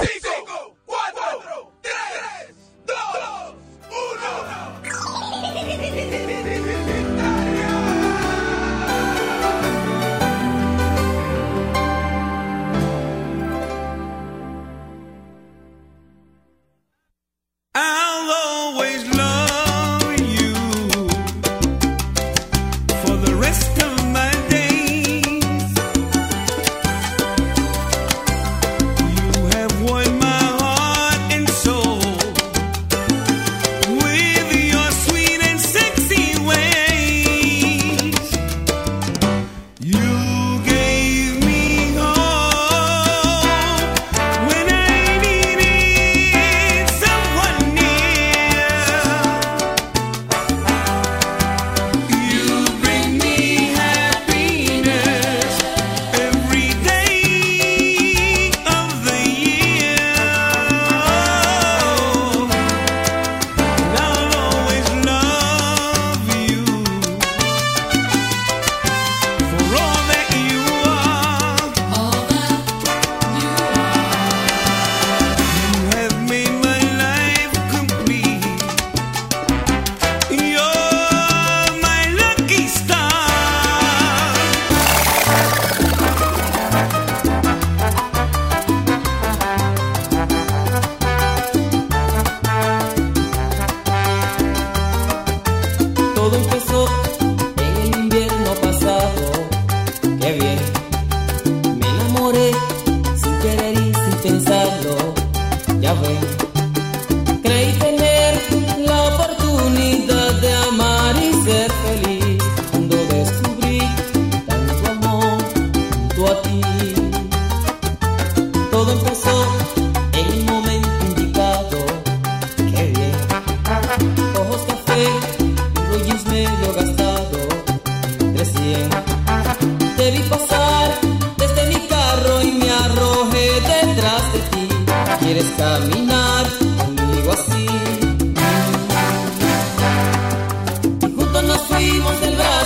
Easy.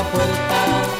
la puerta.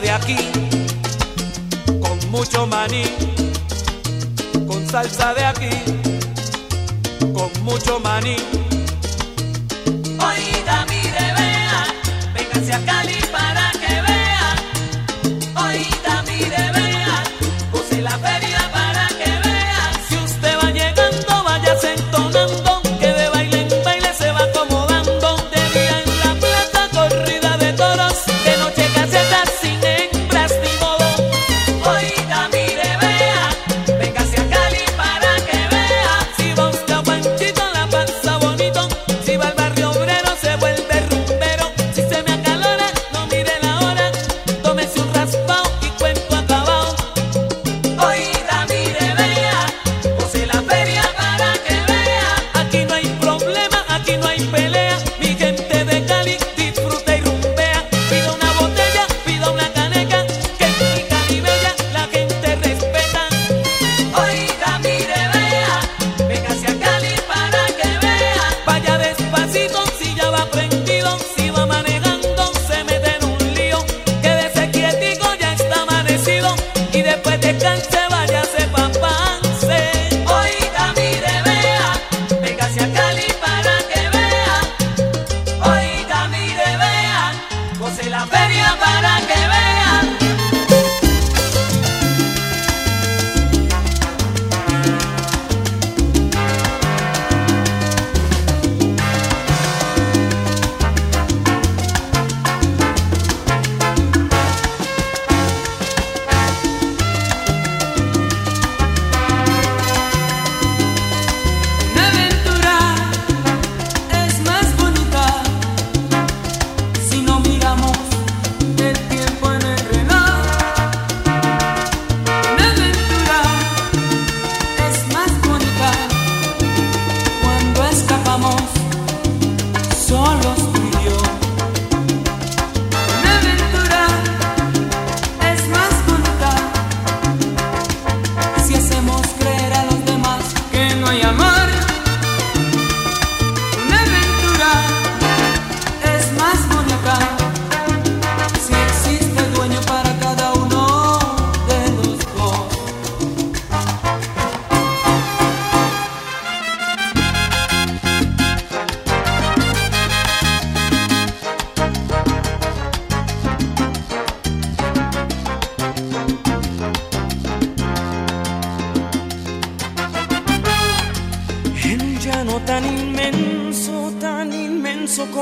de aquí, con mucho maní, con salsa de aquí, con mucho maní.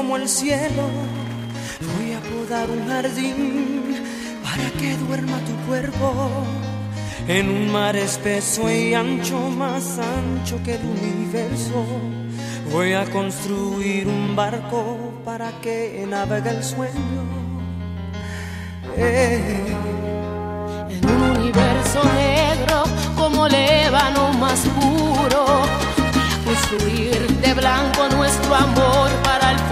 como el cielo. Voy a podar un jardín para que duerma tu cuerpo en un mar espeso y ancho, más ancho que el universo. Voy a construir un barco para que navegue el sueño. Eh. En un universo negro como lébano más puro, voy construir de blanco nuestro amor para el futuro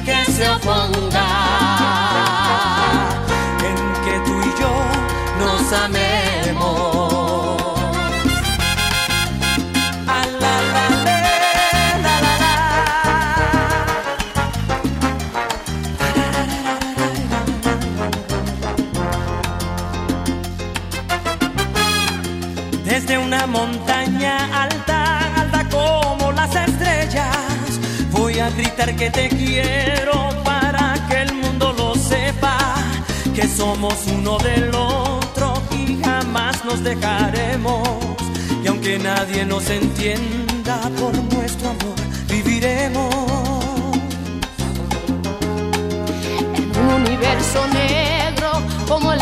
Que se oponga en que tú y yo nos amemos. Ah. Desde una montaña alta, alta como las estrellas, a gritar que te quiero para que el mundo lo sepa, que somos uno del otro y jamás nos dejaremos. Y aunque nadie nos entienda por nuestro amor, viviremos. En un universo negro como el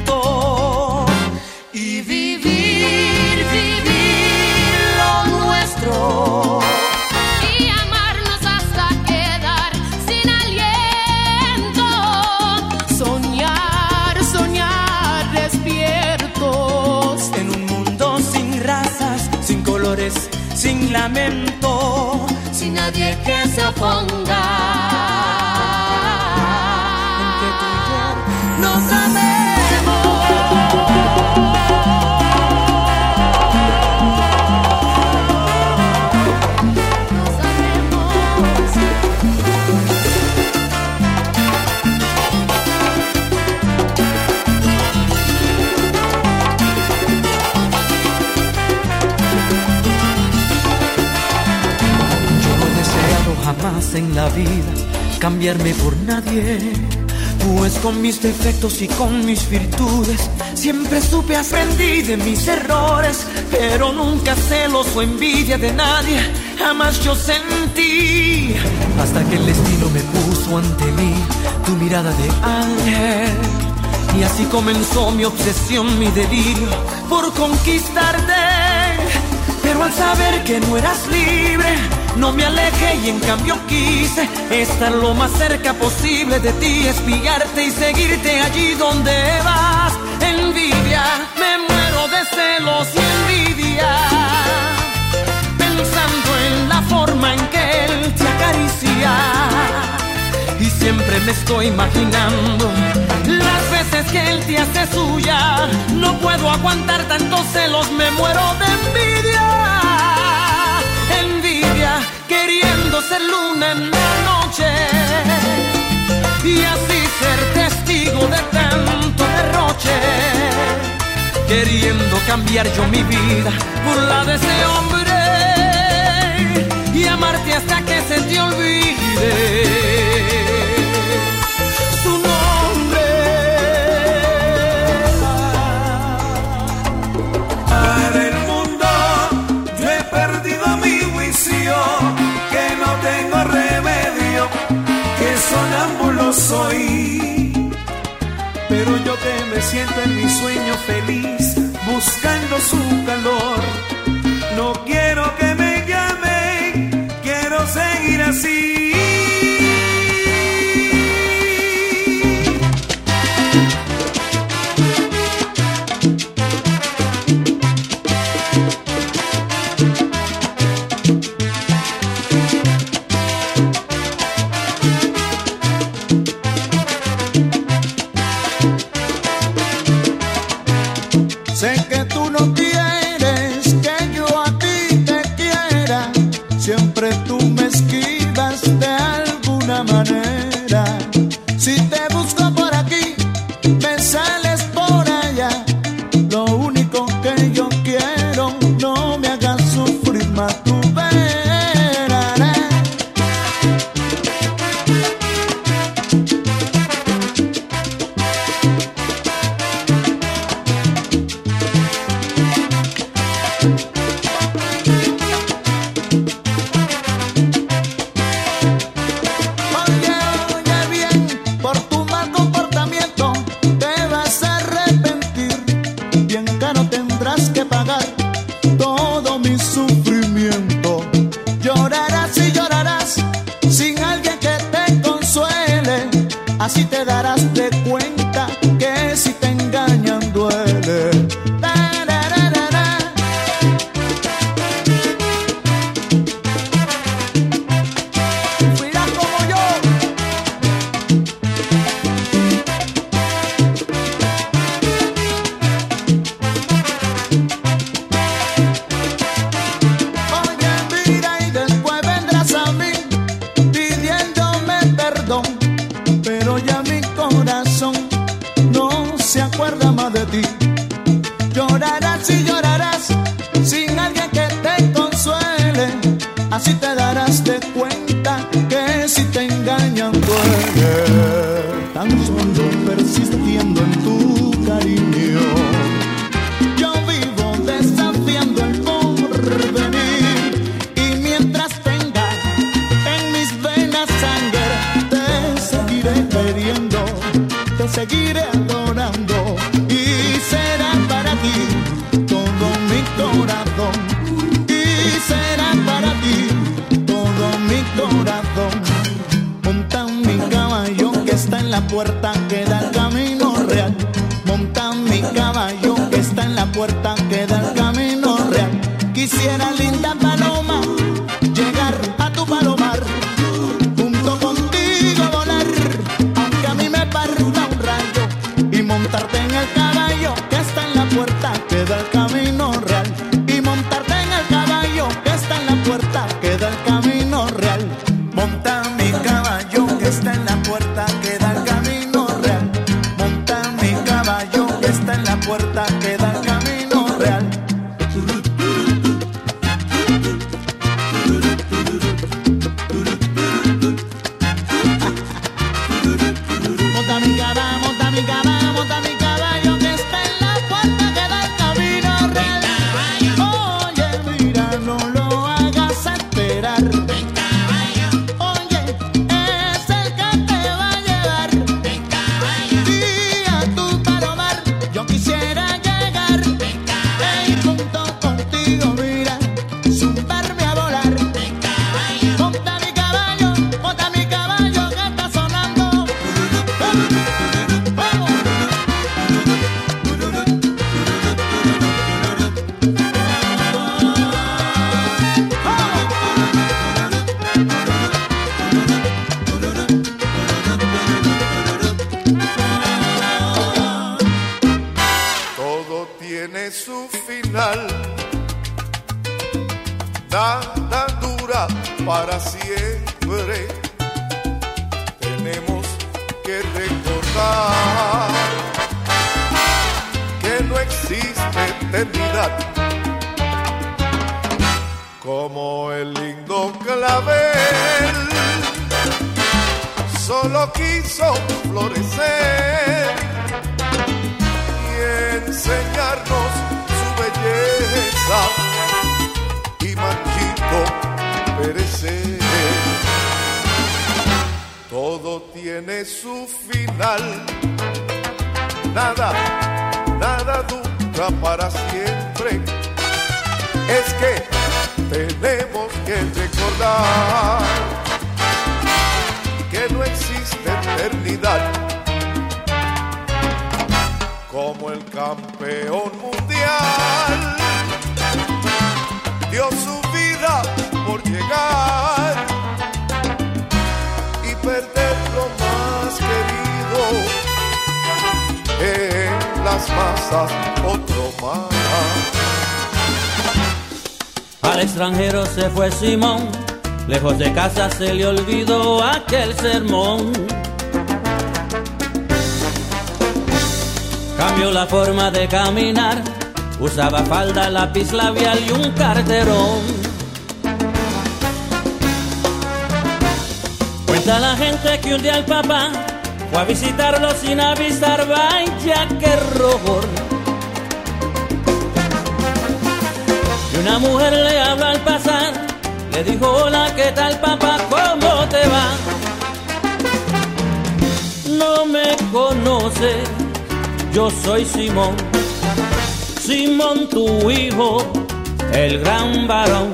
Jamás en la vida cambiarme por nadie. Pues con mis defectos y con mis virtudes siempre supe aprendí de mis errores, pero nunca celos o envidia de nadie, jamás yo sentí. Hasta que el destino me puso ante mí tu mirada de ángel. Y así comenzó mi obsesión, mi delirio por conquistarte. Pero al saber que no eras libre, no me alejé y en cambio quise estar lo más cerca posible de ti, espiarte y seguirte allí donde vas. Envidia, me muero de celos y envidia, pensando en la forma en que él te acaricia. Y siempre me estoy imaginando las veces que él te hace suya. No puedo aguantar tantos celos, me muero de envidia. Envidia, queriendo ser luna en la noche. Y así ser testigo de tanto derroche. Queriendo cambiar yo mi vida por la de ese hombre. Y amarte hasta que se te olvide sonámbulo soy. Pero yo que me siento en mi sueño feliz, buscando su calor, no quiero que me llamen, quiero seguir así. Me solo quiso florecer y enseñarnos su belleza y marchito perecer. Todo tiene su final, nada, nada dura para siempre. Es que tenemos que recordar que no existe eternidad como el campeón mundial dio su vida por llegar y perder lo más querido en las masas otro más. Al extranjero se fue Simón, lejos de casa se le olvidó aquel sermón. Cambió la forma de caminar, usaba falda, lápiz labial y un carterón. Cuenta la gente que un día el papá fue a visitarlo sin avisar, vaya que rogor. Y una mujer le pasar, le dijo, hola, ¿qué tal papá? ¿Cómo te va? No me conoce, yo soy Simón, Simón tu hijo, el gran varón.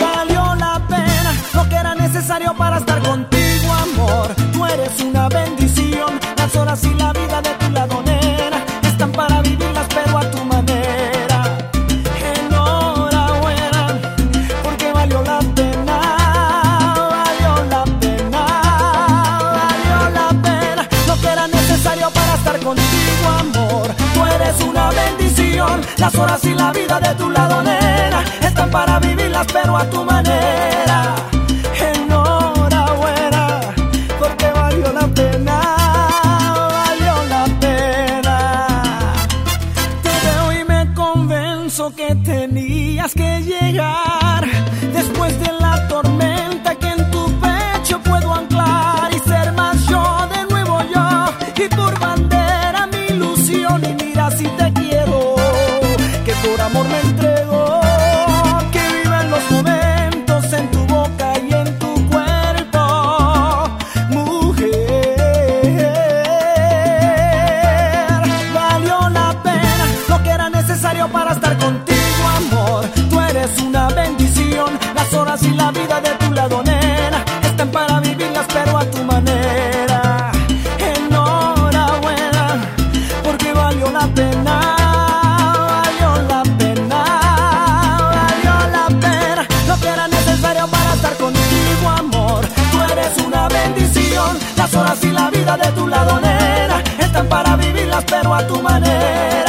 Valió la pena lo que era necesario para estar contigo, amor. Tú eres una bendición. Las horas y la vida de tu lado, nena, están para Las horas y la vida de tu lado, nena, están para vivirlas, pero a tu manera. Enhorabuena, porque valió la pena, valió la pena. Te veo y me convenzo que tenías que llegar. Pero a tu manera